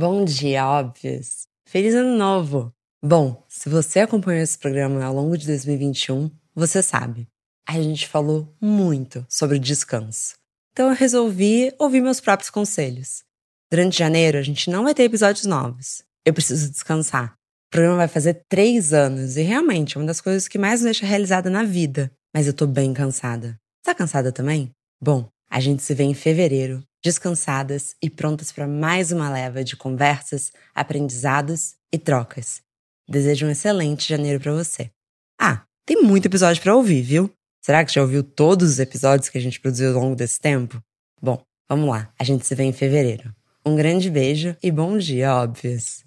Bom dia, óbvios! Feliz Ano Novo! Bom, se você acompanhou esse programa ao longo de 2021, você sabe. A gente falou muito sobre descanso. Então eu resolvi ouvir meus próprios conselhos. Durante janeiro, a gente não vai ter episódios novos. Eu preciso descansar. O programa vai fazer três anos e realmente é uma das coisas que mais me deixa realizada na vida. Mas eu tô bem cansada. Tá cansada também? Bom, a gente se vê em fevereiro descansadas e prontas para mais uma leva de conversas, aprendizados e trocas. Desejo um excelente janeiro para você. Ah, tem muito episódio para ouvir, viu? Será que já ouviu todos os episódios que a gente produziu ao longo desse tempo? Bom, vamos lá. A gente se vê em fevereiro. Um grande beijo e bom dia, óbvios!